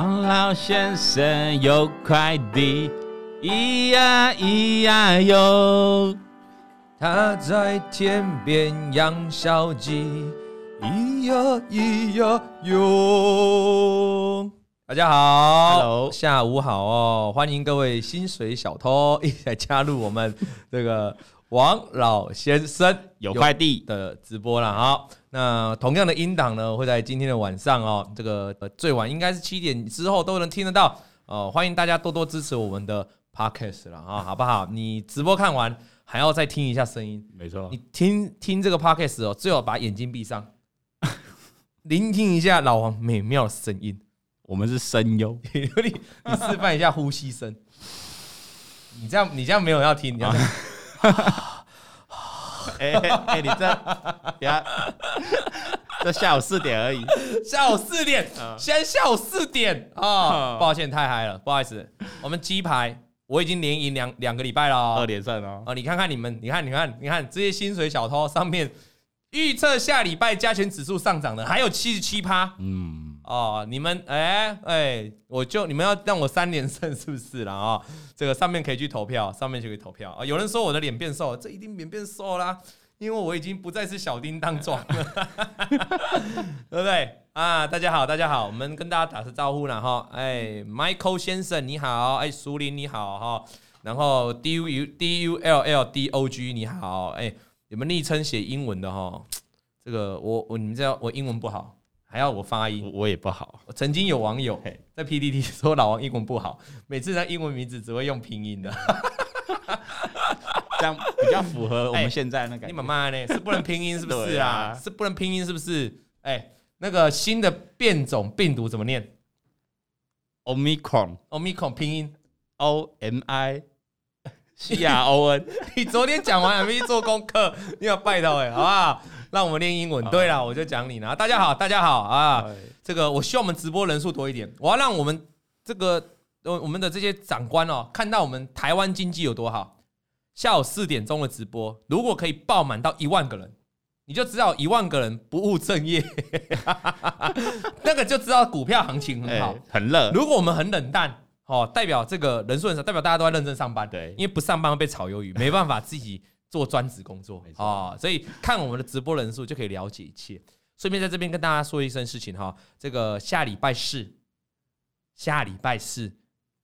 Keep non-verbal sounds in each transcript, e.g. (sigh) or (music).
王老先生有快递，咿呀咿呀哟，他在田边养小鸡，咿呀咿呀哟。大家好，Hello，下午好哦，欢迎各位薪水小偷一起来加入我们这个王老先生有快递的直播了。好，那同样的音档呢，会在今天的晚上哦，这个最晚应该是七点之后都能听得到哦。欢迎大家多多支持我们的 Podcast 了啊，好不好？你直播看完还要再听一下声音，没错，你听听这个 Podcast 哦，最好把眼睛闭上，(laughs) 聆听一下老王美妙的声音。我们是声优，你 (laughs) 你示范一下呼吸声。你这样你这样没有要听，你要。(laughs) 哎哎，你这，等下，这下午四点而已。(laughs) 下午四点，现在下午四点啊！抱歉，太嗨了，不好意思。我们鸡排我已经连赢两两个礼拜了，二连胜哦。哦，你看看你们，你看你看你看这些薪水小偷上面预测下礼拜加权指数上涨的还有七十七趴，嗯。哦，你们哎哎，我就你们要让我三连胜是不是啦？啊？这个上面可以去投票，上面就可以投票啊。有人说我的脸变瘦，这一定脸变瘦啦，因为我已经不再是小叮当装了，对不对啊？大家好，大家好，我们跟大家打声招呼了哈。哎，Michael 先生你好，哎，苏林你好哈，然后 D U D U L L D O G 你好，哎，你们昵称写英文的哈？这个我我你们知道我英文不好。还要我发音，我也不好。曾经有网友在 PPT (laughs) 说老王英文不好，每次他英文名字只会用拼音的，(laughs) 这样比较符合我们现在那个。你妈妈呢？是不能拼音是不是啊？是不能拼音是不是？哎，那个新的变种病毒怎么念？Omicron，Omicron 拼音 O M I C R O N。(laughs) 你昨天讲完还没去做功课，你要拜到哎，好不好？(laughs) 让我们练英文。对了，我就讲你了。大家好，大家好啊！这个我希望我们直播人数多一点。我要让我们这个我们的这些长官哦，看到我们台湾经济有多好。下午四点钟的直播，如果可以爆满到一万个人，你就知道一万个人不务正业，(laughs) 那个就知道股票行情很好，很热。如果我们很冷淡，哦，代表这个人数很少，代表大家都在认真上班。对，因为不上班会被炒鱿鱼，没办法自己。做专职工作啊所以看我们的直播人数就可以了解一切。顺便在这边跟大家说一声事情哈，这个下礼拜四，下礼拜四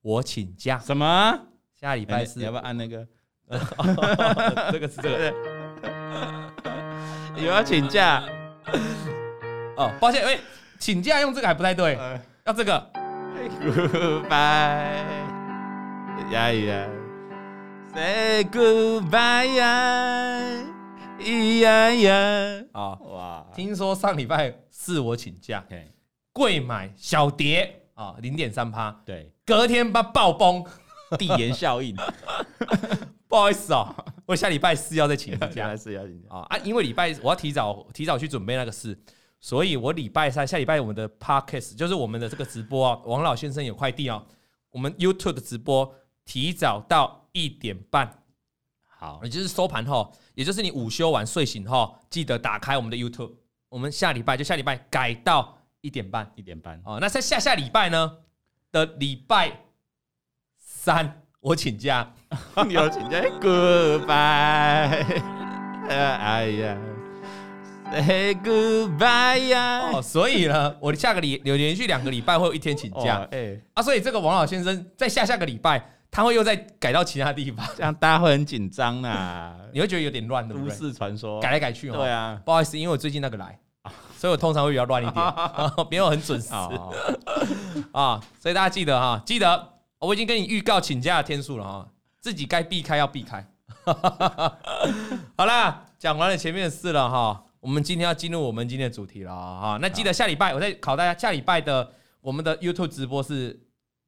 我请假。什么？下礼拜四、欸、你要不要按那个？(laughs) 这个是这个。(laughs) 有要请假？哦，抱歉，喂，请假用这个还不太对，要这个。Goodbye，呀呀。Say goodbye 呀，咿呀呀！啊哇！听说上礼拜四我请假，贵买小跌啊，零点三趴。对，隔天把爆崩，(laughs) 递延效应。(laughs) 不好意思哦，我下礼拜四要再请假。(laughs) 下礼拜四要请假啊啊！因为礼拜我要提早提早去准备那个事，所以我礼拜三下礼拜我们的 podcast 就是我们的这个直播啊，王老先生有快递啊，我们 YouTube 的直播提早到。一点半，好，也就是收盘后，也就是你午休完睡醒后，记得打开我们的 YouTube。我们下礼拜就下礼拜改到一点半，一点半哦。那在下下礼拜呢的礼拜三，我请假，(laughs) 你要请假，Goodbye，哎呀，Say Goodbye 呀。哦，所以呢，我下个礼有连续两个礼拜会有一天请假，哎，啊，所以这个王老先生在下下个礼拜。他会又再改到其他地方，这样大家会很紧张啊，(laughs) 你会觉得有点乱，对不对？都市传说改来改去哦。对啊，不好意思，因为我最近那个来，所以我通常会比较乱一点，(laughs) 没有很准时 (laughs) 啊。所以大家记得哈，记得我已经跟你预告请假的天数了哈，自己该避开要避开。好啦，讲完了前面的事了哈，我们今天要进入我们今天的主题了哈。那记得下礼拜我再考大家，下礼拜的我们的 YouTube 直播是。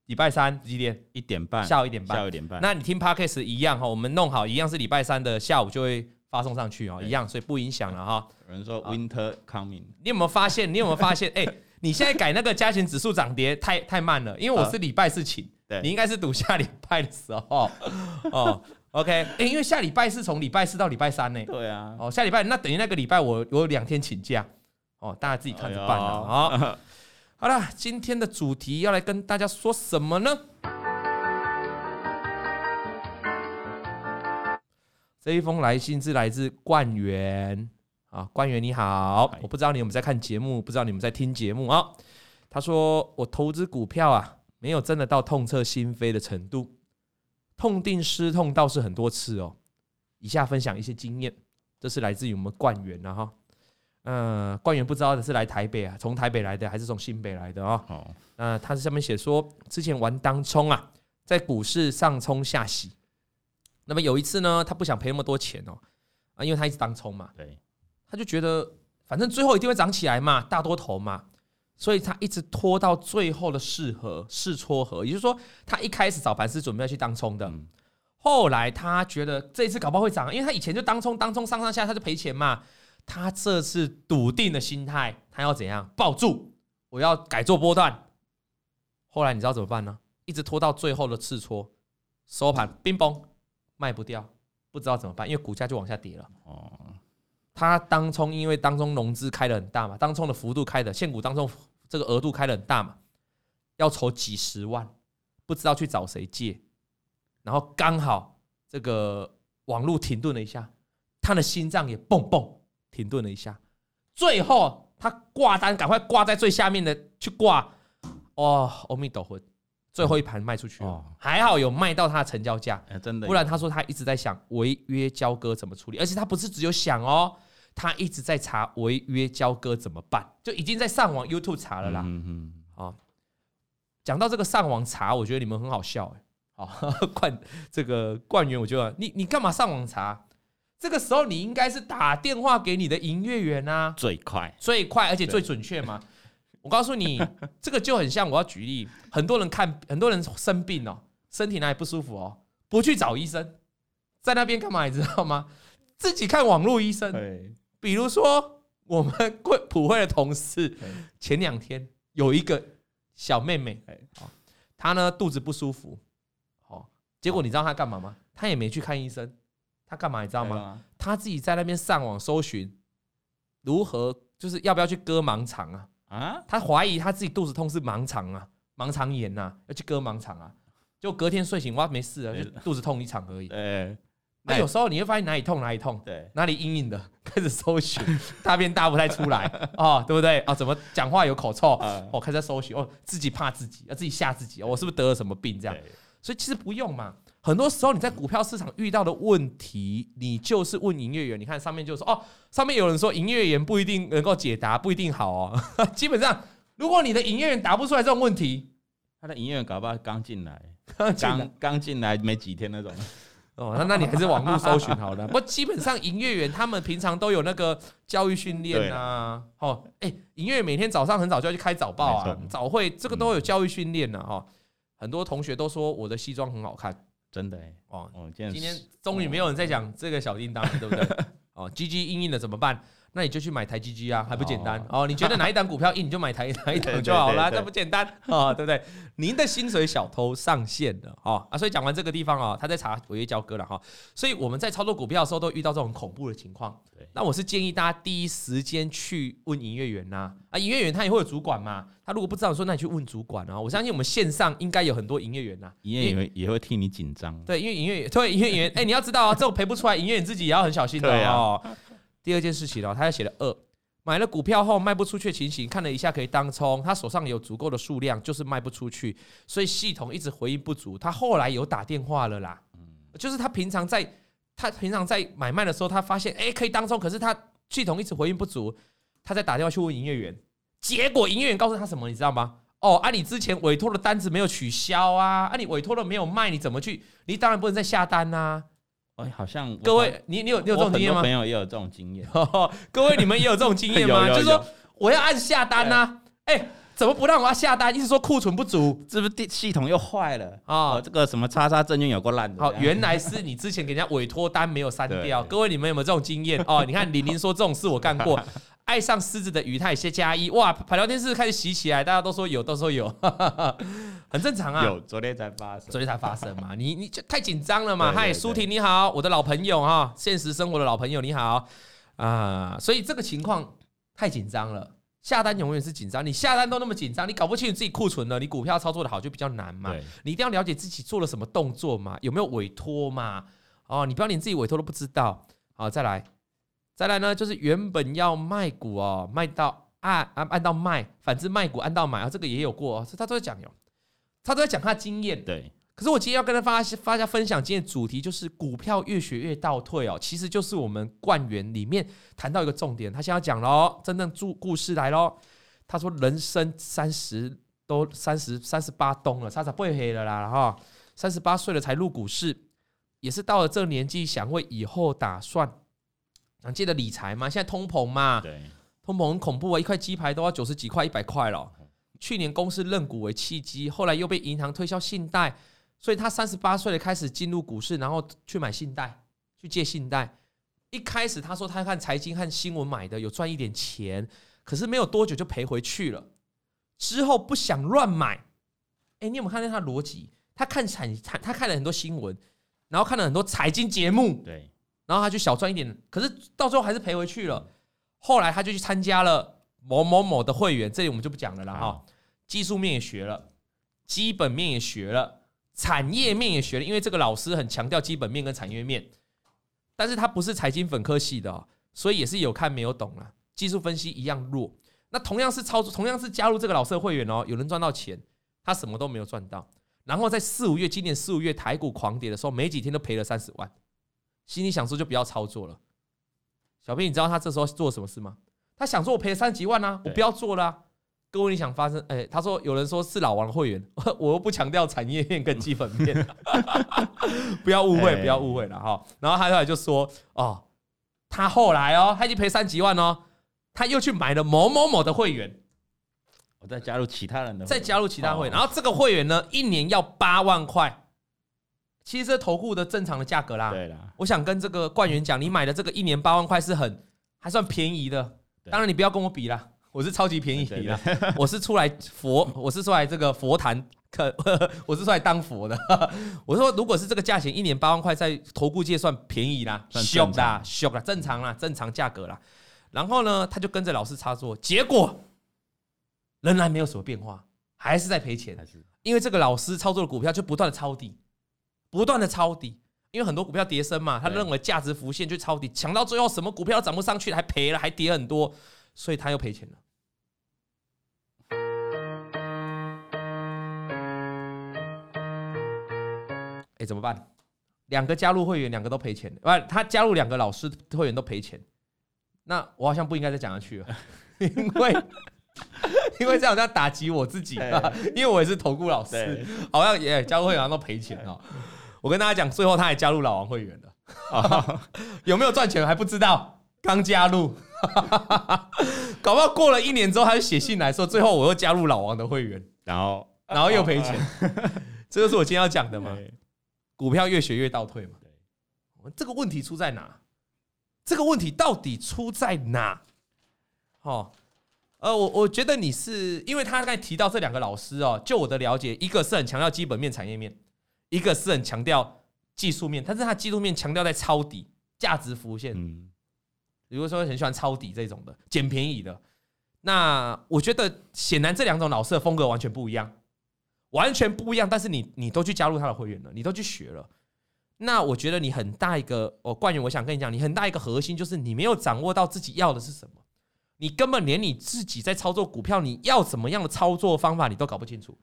礼拜三几点？一点半，下午一点半。下午一点半。那你听 Podcast 一样哈，我们弄好一样是礼拜三的下午就会发送上去哦，一样，所以不影响了哈。有人说 Winter coming，你有没有发现？你有没有发现？(laughs) 哎，你现在改那个加权指数涨跌太太慢了，因为我是礼拜四请，对，你应该是读下礼拜的时候 (laughs) 哦。OK，哎，因为下礼拜是从礼拜四到礼拜三呢。对啊。哦，下礼拜那等于那个礼拜我有两天请假哦，大家自己看着办了啊。好了，今天的主题要来跟大家说什么呢？这一封来信是来自冠元啊，冠元你好，我不知道你有没有在看节目，不知道你们在听节目啊。他说我投资股票啊，没有真的到痛彻心扉的程度，痛定思痛倒是很多次哦。以下分享一些经验，这是来自于我们冠元啊哈。嗯，官员不知道的是来台北啊，从台北来的还是从新北来的啊？哦，那他是上面写说，之前玩当冲啊，在股市上冲下洗。那么有一次呢，他不想赔那么多钱哦，啊，因为他一直当冲嘛，对，他就觉得反正最后一定会涨起来嘛，大多头嘛，所以他一直拖到最后的试合试撮合，也就是说，他一开始早盘是准备要去当冲的，嗯、后来他觉得这一次搞不好会涨，因为他以前就当冲当冲上上下下他就赔钱嘛。他这次笃定的心态，他要怎样抱住？我要改做波段。后来你知道怎么办呢？一直拖到最后的次撮收盘，冰崩卖不掉，不知道怎么办，因为股价就往下跌了。哦，他当冲因为当中融资开的很大嘛，当冲的幅度开的现股当中这个额度开的很大嘛，要筹几十万，不知道去找谁借，然后刚好这个网络停顿了一下，他的心脏也蹦蹦。停顿了一下，最后他挂单，赶快挂在最下面的去挂。哦，阿弥陀佛，最后一盘卖出去了，还好有卖到他的成交价，真的。不然他说他一直在想违约交割怎么处理，而且他不是只有想哦，他一直在查违约交割怎么办，就已经在上网 YouTube 查了啦。嗯嗯。啊，讲到这个上网查，我觉得你们很好笑哎。好，(laughs) 冠这个冠员，我觉得你你干嘛上网查？这个时候你应该是打电话给你的营业员啊，最快最快，而且最准确嘛。我告诉你，(laughs) 这个就很像我要举例，很多人看很多人生病哦，身体哪里不舒服哦，不去找医生，在那边干嘛？你知道吗？自己看网络医生。比如说我们贵普惠的同事，前两天有一个小妹妹，她呢肚子不舒服，好，结果你知道她干嘛吗？她也没去看医生。他干嘛你知道吗？他自己在那边上网搜寻如何，就是要不要去割盲肠啊？啊？他怀疑他自己肚子痛是盲肠啊，盲肠炎呐，要去割盲肠啊。就隔天睡醒哇，没事啊，就肚子痛一场而已。(laughs) 那有时候你会发现哪里痛哪里痛，对，哪里硬硬的，(laughs) 开始搜寻，大便大不太出来 (laughs) 哦，对不对？啊，怎么讲话有口臭？哦，开始搜寻哦，自己怕自己，要自己吓自己，我是不是得了什么病这样？所以其实不用嘛。很多时候你在股票市场遇到的问题，你就是问营业员。你看上面就说哦，上面有人说营业员不一定能够解答，不一定好哦。(laughs) 基本上，如果你的营业员答不出来这种问题，他的营业员搞不好刚进来，刚刚进来没几天那种。哦，那那你还是网络搜寻好了。不过基本上营业员他们平常都有那个教育训练啊。哦，哎，营业员每天早上很早就要去开早报啊，早会这个都有教育训练的哈。很多同学都说我的西装很好看。真的哎，哦，今天终于没有人在讲这个小叮当了，对不对？(laughs) 哦，，G G 硬硬的怎么办？那你就去买台 G G 啊，还不简单哦？你觉得哪一档股票硬，你就买台哪一档 (laughs) 就好了，这不简单啊，对不对？您的薪水小偷上线了哦！啊，所以讲完这个地方啊，他在查违约交割了哈。所以我们在操作股票的时候，都遇到这种恐怖的情况。那我是建议大家第一时间去问营业员呐，啊，营业员他也会有主管嘛，他如果不知道说，那你去问主管啊。我相信我们线上应该有很多营业员呐，营业员也会替你紧张。对，因为营业员，(laughs) 对营业员，哎，你要知道啊，这种赔不出来，营业员自己也要很小心的哦。第二件事情哦，他要写了二，买了股票后卖不出去的情形，看了一下可以当冲，他手上有足够的数量，就是卖不出去，所以系统一直回应不足。他后来有打电话了啦，嗯就是他平常在他平常在买卖的时候，他发现哎可以当冲，可是他系统一直回应不足，他在打电话去问营业员，结果营业员告诉他什么，你知道吗？哦，啊你之前委托的单子没有取消啊，啊你委托的没有卖，你怎么去？你当然不能再下单呐。哎，好像各位，你你有你有这种经验吗？朋友也有这种经验。(laughs) 各位，你们也有这种经验吗？(laughs) 就是说，我要按下单呐，哎，怎么不让我要下单？一直说库存不足，是不是系统又坏了啊？这个什么叉叉证券有够烂的。好，原来是你之前给人家委托单没有删掉。(laughs) 各位，你们有没有这种经验？哦，你看李宁说这种事我干过。(laughs) 爱上狮子的鱼，他也先加一哇，排聊天室开始洗起来，大家都说有，都说有，(laughs) 很正常啊。有，昨天才发生，昨天才发生嘛。你你就太紧张了嘛。嗨，舒婷你好，我的老朋友哈，现实生活的老朋友你好啊。所以这个情况太紧张了，下单永远是紧张，你下单都那么紧张，你搞不清楚自己库存了，你股票操作的好就比较难嘛。你一定要了解自己做了什么动作嘛，有没有委托嘛？哦，你不要连自己委托都不知道。好，再来，再来呢，就是原本要卖股哦，卖到按按按到卖，反之卖股按到买啊，这个也有过，他都在讲哟，他都在讲他的经验。对。可是我今天要跟他发发家分享，今天的主题就是股票越学越倒退哦，其实就是我们冠元里面谈到一个重点，他现在要讲喽，真正注故事来喽。他说人生三十都三十三十八冬了，差差不会黑了啦哈，三十八岁了才入股市，也是到了这个年纪想为以后打算，想借着理财嘛，现在通膨嘛，对，通膨很恐怖啊，一块鸡排都要九十几块一百块了。去年公司认股为契机，后来又被银行推销信贷。所以他三十八岁的开始进入股市，然后去买信贷，去借信贷。一开始他说他看财经和新闻买的，有赚一点钱，可是没有多久就赔回去了。之后不想乱买。哎，你有没有看见他的逻辑？他看产产，他看了很多新闻，然后看了很多财经节目，对，然后他就小赚一点，可是到最后还是赔回去了。后来他就去参加了某某某的会员，这里我们就不讲了啦哈。技术面也学了，基本面也学了。产业面也学了，因为这个老师很强调基本面跟产业面，但是他不是财经本科系的，所以也是有看没有懂了。技术分析一样弱。那同样是操作，同样是加入这个老师的会员哦，有人赚到钱，他什么都没有赚到。然后在四五月，今年四五月台股狂跌的时候，没几天都赔了三十万，心里想说就不要操作了。小编，你知道他这时候做什么事吗？他想说我赔了三十几万啊，我不要做了啊。各位，你想发生？哎、欸，他说有人说是老王的会员，(laughs) 我又不强调产业面跟基本面，(laughs) 不要误会，不要误会了哈。然后他后来就说，哦，他后来哦，他已经赔三几万哦，他又去买了某某某的会员，我再加入其他人的，再加入其他会员，然后这个会员呢，一年要八万块，其实这投顾的正常的价格啦。对啦，我想跟这个冠元讲，你买的这个一年八万块是很还算便宜的，当然你不要跟我比啦。我是超级便宜的，(laughs) 我是出来佛，我是出来这个佛坛，(laughs) 我是出来当佛的。(laughs) 我说，如果是这个价钱，一年八万块，在投顾界算便宜啦，凶啦，凶啦，正常啦，正常价格啦。然后呢，他就跟着老师操作，结果仍然没有什么变化，还是在赔钱。因为这个老师操作的股票就不断的抄底，不断的抄底，因为很多股票跌升嘛，他认为价值浮现就抄底，抢到最后什么股票涨不上去，还赔了，还跌很多。所以他又赔钱了。哎，怎么办？两个加入会员，两个都赔钱。不，他加入两个老师会员都赔钱。那我好像不应该再讲下去了，(laughs) 因为因为这样在打击我自己啊。因为我也是投顾老师，好像也加入会员好像都赔钱哦。我跟大家讲，最后他还加入老王会员了，(laughs) 有没有赚钱还不知道，刚加入。(laughs) 搞不好过了一年之后，他就写信来说，最后我又加入老王的会员，然后然后又赔钱，(laughs) 这就是我今天要讲的嘛。股票越学越倒退嘛。这个问题出在哪？这个问题到底出在哪？哦，呃，我我觉得你是因为他刚才提到这两个老师哦，就我的了解，一个是很强调基本面、产业面，一个是很强调技术面，但是他技术面强调在抄底、价值浮现。嗯比如说很喜欢抄底这种的捡便宜的，那我觉得显然这两种老师的风格完全不一样，完全不一样。但是你你都去加入他的会员了，你都去学了，那我觉得你很大一个哦，冠元，我想跟你讲，你很大一个核心就是你没有掌握到自己要的是什么，你根本连你自己在操作股票你要怎么样的操作方法你都搞不清楚。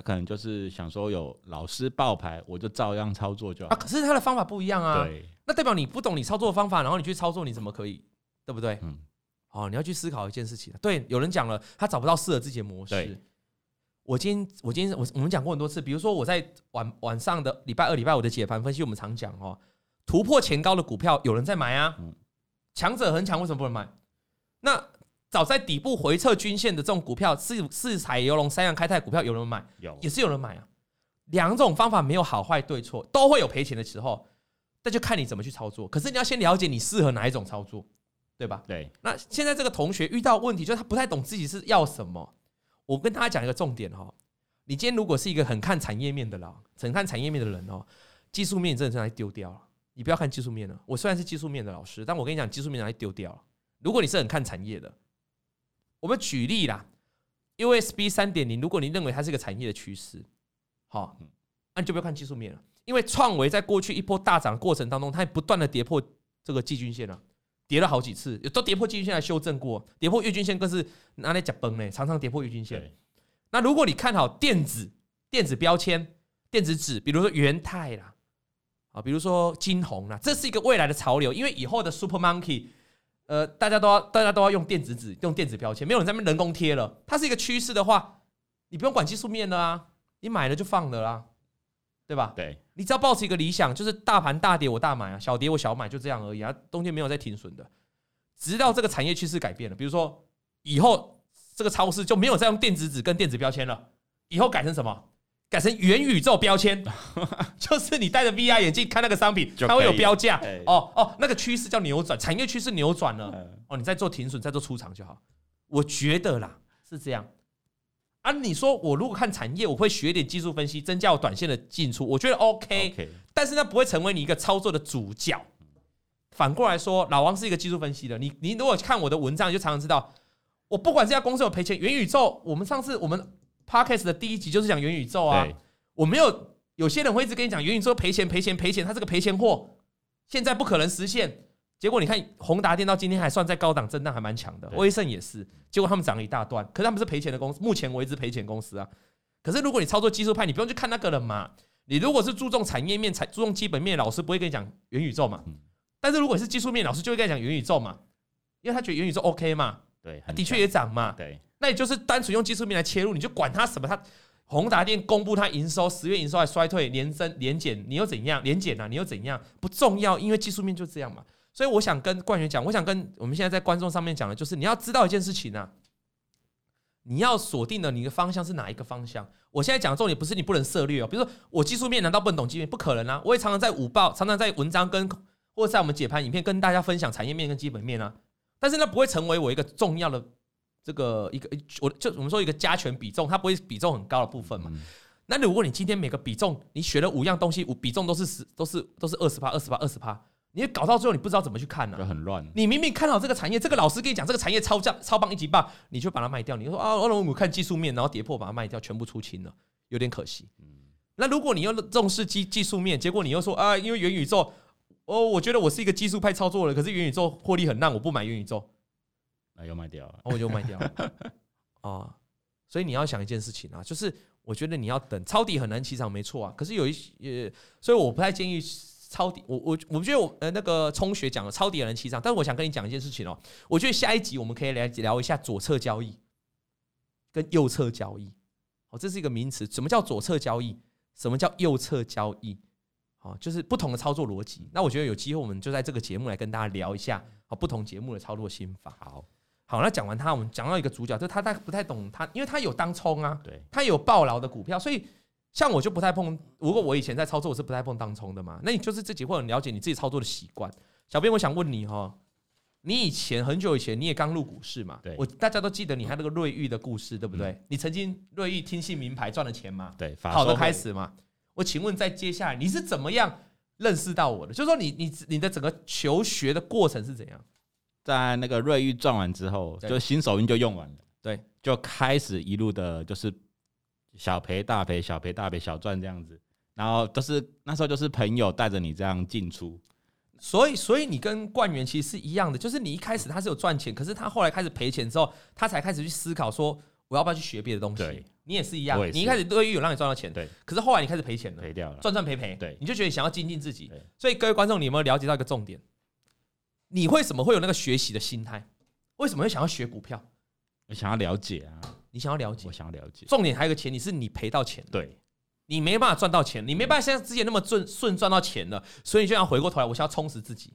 他可能就是想说有老师爆牌，我就照样操作就好啊。可是他的方法不一样啊。对。那代表你不懂你操作的方法，然后你去操作，你怎么可以，对不对？嗯，哦，你要去思考一件事情。对，有人讲了，他找不到适合自己的模式。我今天，我今天，我我们讲过很多次，比如说我在晚晚上的礼拜二、礼拜五的解盘分析，我们常讲哦，突破前高的股票有人在买啊，强者恒强为什么不能买？那早在底部回撤均线的这种股票，四四彩游龙、三阳开泰股票有人买，有也是有人买啊。两种方法没有好坏对错，都会有赔钱的时候。那就看你怎么去操作，可是你要先了解你适合哪一种操作，对吧？对。那现在这个同学遇到问题，就是他不太懂自己是要什么。我跟大家讲一个重点哈，你今天如果是一个很看产业面的人，很看产业面的人哦，技术面你真的是拿来丢掉了。你不要看技术面了。我虽然是技术面的老师，但我跟你讲，技术面拿来丢掉了。如果你是很看产业的，我们举例啦，USB 三点零，如果你认为它是一个产业的趋势，好，那你就不要看技术面了，因为创维在过去一波大涨的过程当中，它不断的跌破这个季均线了，跌了好几次，都跌破季均线来修正过，跌破月均线更是拿来讲崩嘞，常常跌破月均线。那如果你看好电子、电子标签、电子纸，比如说元泰啦，啊，比如说金红啦，这是一个未来的潮流，因为以后的 Super Monkey。呃，大家都要，大家都要用电子纸，用电子标签，没有人在那边人工贴了。它是一个趋势的话，你不用管技术面的啊，你买了就放了啦，对吧？对，你只要抱持一个理想，就是大盘大跌我大买啊，小跌我小买，就这样而已啊，中间没有再停损的。直到这个产业趋势改变了，比如说以后这个超市就没有再用电子纸跟电子标签了，以后改成什么？改成元宇宙标签，(laughs) 就是你戴着 VR 眼镜看那个商品，它会有标价。哦哦，那个趋势叫扭转，产业趋势扭转了。哦，你再做停损，再做出场就好。我觉得啦是这样。啊，你说我如果看产业，我会学点技术分析，增加我短线的进出，我觉得 OK。但是那不会成为你一个操作的主角。反过来说，老王是一个技术分析的。你你如果看我的文章，你就常常知道，我不管这家公司有赔钱，元宇宙，我们上次我们。Podcast 的第一集就是讲元宇宙啊，我没有，有些人会一直跟你讲元宇宙赔钱赔钱赔钱，他这个赔钱货，现在不可能实现。结果你看宏达电到今天还算在高档震荡，还蛮强的。威盛也是，结果他们涨了一大段，可是他们是赔钱的公司，目前为止赔钱公司啊。可是如果你操作技术派，你不用去看那个人嘛。你如果是注重产业面、才注重基本面，老师不会跟你讲元宇宙嘛。但是如果是技术面，老师就会跟你讲元宇宙嘛，因为他觉得元宇宙 OK 嘛。对，的确也涨嘛。对。那也就是单纯用技术面来切入，你就管它什么？它宏达电公布它营收，十月营收还衰退，年增年减，你又怎样？年减啊，你又怎样？不重要，因为技术面就这样嘛。所以我想跟冠元讲，我想跟我们现在在观众上面讲的，就是你要知道一件事情啊，你要锁定的你的方向是哪一个方向？我现在讲的重点不是你不能涉猎哦，比如说我技术面难道不能懂基本面？不可能啊！我也常常在午报，常常在文章跟或在我们解盘影片跟大家分享产业面跟基本面啊，但是那不会成为我一个重要的。这个一个我就我们说一个加权比重，它不会比重很高的部分嘛。那如果你今天每个比重你学了五样东西，五比重都是十，都是都是二十趴，二十趴，二十趴，你搞到最后你不知道怎么去看呢？就很乱。你明明看好这个产业，这个老师跟你讲这个产业超价超棒一级棒，你就把它卖掉。你说啊，我我看技术面，然后跌破把它卖掉，全部出清了，有点可惜。那如果你又重视技技术面，结果你又说啊，因为元宇宙，哦，我觉得我是一个技术派操作的，可是元宇宙获利很烂，我不买元宇宙。又卖掉了，我就卖掉了啊！所以你要想一件事情啊，就是我觉得你要等抄底很难起涨，没错啊。可是有一些，所以我不太建议抄底。我我我觉得我呃那个聪学讲了抄底很难起涨，但是我想跟你讲一件事情哦。我觉得下一集我们可以来聊一下左侧交易跟右侧交易。哦，这是一个名词，什么叫左侧交易？什么叫右侧交易？好，就是不同的操作逻辑。那我觉得有机会我们就在这个节目来跟大家聊一下啊，不同节目的操作心法。好。好，那讲完他，我们讲到一个主角，就是他他不太懂他，因为他有当冲啊，对，他有暴牢的股票，所以像我就不太碰。如果我以前在操作，我是不太碰当冲的嘛。那你就是自己会很了解你自己操作的习惯。小编，我想问你哈，你以前很久以前你也刚入股市嘛？对，我大家都记得你还那个瑞玉的故事，对不对？嗯、你曾经瑞玉听信名牌赚了钱嘛？对，好的开始嘛。我请问，在接下来你是怎么样认识到我的？就是说你你你的整个求学的过程是怎样？在那个瑞玉赚完之后，就新手运就用完了，对，就开始一路的，就是小赔大赔，小赔大赔，小赚这样子。然后都是那时候就是朋友带着你这样进出，所以所以你跟冠元其实是一样的，就是你一开始他是有赚钱，可是他后来开始赔钱之后，他才开始去思考说我要不要去学别的东西。你也是一样，你一开始瑞昱有让你赚到钱，对，可是后来你开始赔钱了，赔掉了，赚赚赔赔，对，你就觉得想要精进自己。所以各位观众，你有没有了解到一个重点？你为什么会有那个学习的心态？为什么会想要学股票？我想要了解啊！你想要了解，我想要了解。重点还有一个前提是你赔到钱，对，你没办法赚到钱，你没办法像之前那么顺顺赚到钱了，所以你就要回过头来，我想要充实自己。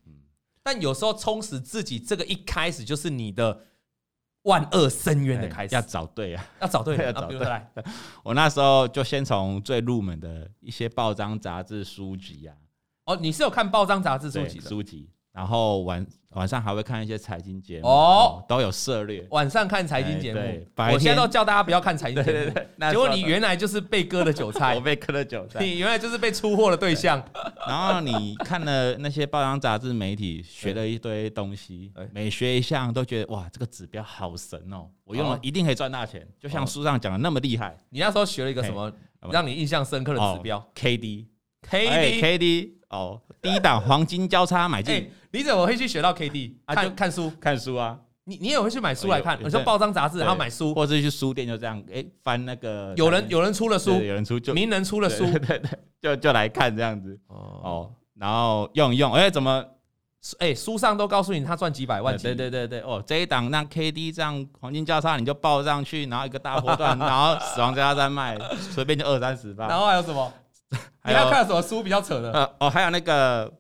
但有时候充实自己，这个一开始就是你的万恶深渊的开始。要找对啊，要找对，(laughs) 要找对。我那时候就先从最入门的一些报章杂志书籍啊。哦，你是有看报章杂志书籍的书籍。然后晚晚上还会看一些财经节目哦，都有涉猎。晚上看财经节目，我现在都叫大家不要看财经节目。(laughs) 结果你原来就是被割的韭菜，(laughs) 我被割的韭菜，你原来就是被出货的对象。然后你看了那些报章杂志媒体，学了一堆东西，(laughs) 每学一项都觉得哇，这个指标好神哦，我用了一定可以赚大钱，就像书上讲的那么厉害。你那时候学了一个什么让你印象深刻的指标？K D，K D，K D。哦，低档黄金交叉买进。你怎么会去学到 K D 啊？就看书，看书啊。你你也会去买书来看？你说报章杂志，然后买书，或者去书店就这样，哎，翻那个。有人有人出了书，有人出就名人出了书，对对對，就就来看这样子。哦，然后用一用，哎，怎么？哎，书上都告诉你他赚几百万。对对对对，哦，这一档那 K D 这样黄金交叉，你就报上去，然后一个大波段，(laughs) 然后死亡交叉再卖，随便就二三十吧。然后还有什么？(laughs) 你要看什么书比较扯的？呃哦，还有那个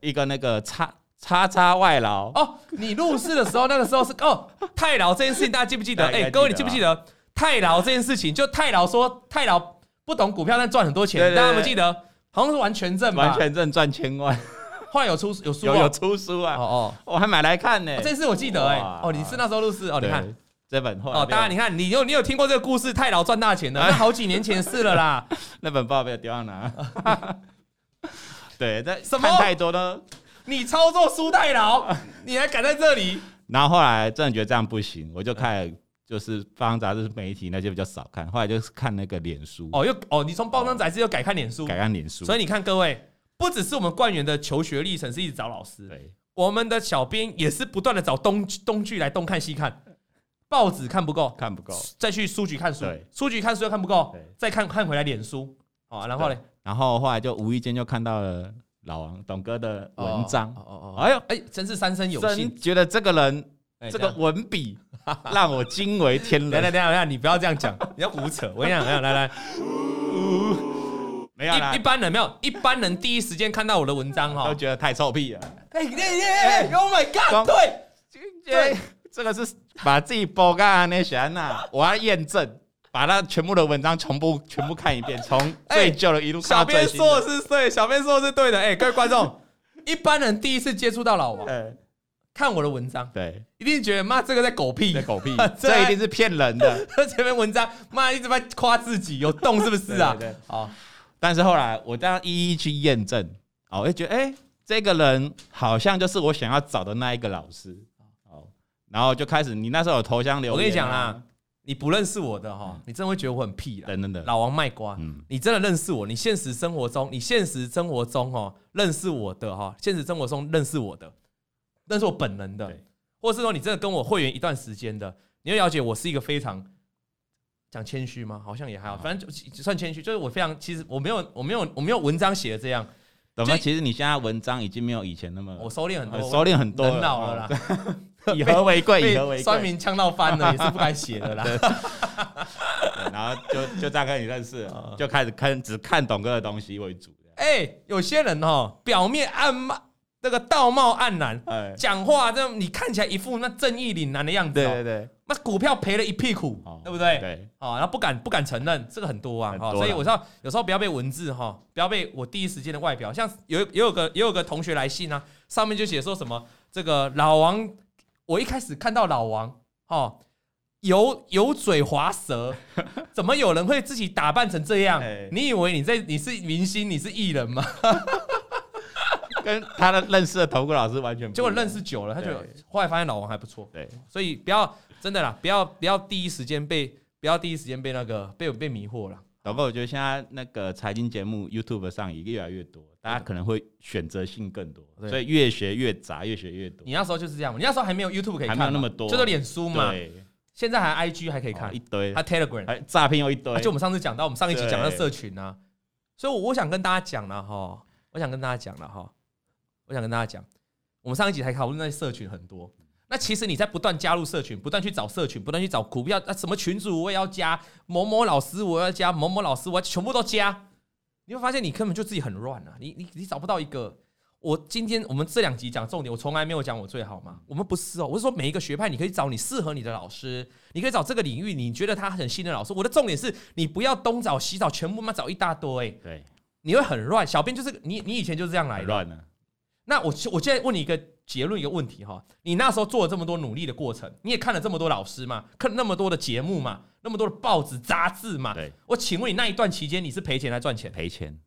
一个那个叉叉叉外劳哦。你入市的时候，那个时候是哦太劳这件事情，大家记不记得？哎，各位你记不记得太劳这件事情？就太劳说太劳不懂股票，但赚很多钱，大家有没有记得？好像是完全正吧？完全正赚千万。后来有出有书有有出书啊？哦哦，我还买来看呢。这次我记得哎，哦你是那时候入市哦，你看。这本哦，当然你看，你有你有听过这个故事？太劳赚大钱的，那好几年前事了啦。(laughs) 那本报没有丢到哪？(laughs) 对，在看太多呢。你操作输太劳，(laughs) 你还敢在这里？然后后来真的觉得这样不行，我就开始就是报章杂志媒体那些比较少看，后来就是看那个脸书。哦，又哦，你从报章杂志又改看脸书，改看脸书。所以你看各位，不只是我们冠元的求学历程是一直找老师，对，我们的小编也是不断的找东东剧来东看西看。报纸看不够，看不够，再去书局看书，书局看书又看不够，再看看回来脸书，哦，然后呢，然后后来就无意间就看到了老王董哥的文章，哦哦，哎呦，哎，真是三生有幸，觉得这个人这个文笔让我惊为天人。等等等下，你不要这样讲，你要胡扯。我跟你讲，来来来，没有，一一般人没有，一般人第一时间看到我的文章哈，都觉得太臭屁了。哎耶耶，Oh my God，对对。这个是把自己包干那些呐，我要验证，把他全部的文章全部全部看一遍，从最旧的一路看到最新的。小编说的是对，小编说的是对的。哎，各位观众，一般人第一次接触到老王，看我的文章，对，一定觉得妈这个在狗屁，狗屁，(laughs) 这一定是骗人的。(laughs) 这前面文章妈一直在夸自己有洞，是不是啊？对，好。但是后来我这样一一去验证，哦，我就觉得哎，这个人好像就是我想要找的那一个老师。然后就开始，你那时候有头像留言，我跟你讲啦，你不认识我的哈，你真的会觉得我很屁啦。等等等，老王卖瓜，你真的认识我？你现实生活中，你现实生活中哈认识我的哈，现实生活中认识我的，认识我本人的，或是说你真的跟我会员一段时间的，你会了解我是一个非常讲谦虚吗？好像也还好，反正就算谦虚，就是我非常其实我没有我没有我没有文章写的这样。怎么？其实你现在文章已经没有以前那么，我收敛很多，收敛很多，人老了啦。(laughs) 以和为贵，以和为贵。酸民呛到翻了，也是不敢写的啦。(laughs) 然后就就大概你认识，就开始看只看懂哥的东西为主。哎，有些人哦，表面暗骂，那个道貌岸然，讲话这你看起来一副那正义凛然的样子。对对对，那股票赔了一屁股，对不对？对。哦，然后不敢不敢承认，这个很多啊。所以我说有时候不要被文字哈，不要被我第一时间的外表。像有也有个也有个同学来信啊，上面就写说什么这个老王。我一开始看到老王，哦，油油嘴滑舌，(laughs) 怎么有人会自己打扮成这样？欸、你以为你在你是明星，你是艺人吗？(laughs) 跟他的认识的投顾老师完全不，结果认识久了，他就后来发现老王还不错。对，所以不要真的啦，不要不要第一时间被不要第一时间被那个被被迷惑了。老哥，我觉得现在那个财经节目 YouTube 上也越来越多。大家可能会选择性更多，所以越学越杂，越学越多。你那时候就是这样，你那时候还没有 YouTube 可以看，还没有那么多，就是脸书嘛。现在还 IG 还可以看一堆，还 Telegram，还诈骗又一堆。就我们上次讲到，我们上一集讲到社群啊，所以我想跟大家讲了哈，我想跟大家讲了哈，我想跟大家讲，我们上一集还讨论那些社群很多。那其实你在不断加入社群，不断去找社群，不断去找股票啊，什么群主我也要加，某某老师我要加，某某老师我要全部都加。你会发现你根本就自己很乱啊！你你你找不到一个。我今天我们这两集讲重点，我从来没有讲我最好嘛。我们不是哦，我是说每一个学派，你可以找你适合你的老师，你可以找这个领域你觉得他很信任老师。我的重点是你不要东找西找，全部嘛找一大堆。对，你会很乱。小编就是你，你以前就是这样来的。乱那我我现在问你一个结论，一个问题哈，你那时候做了这么多努力的过程，你也看了这么多老师嘛，看了那么多的节目嘛，那么多的报纸杂志嘛，对，我请问你那一段期间你是赔钱还是赚钱？赔钱，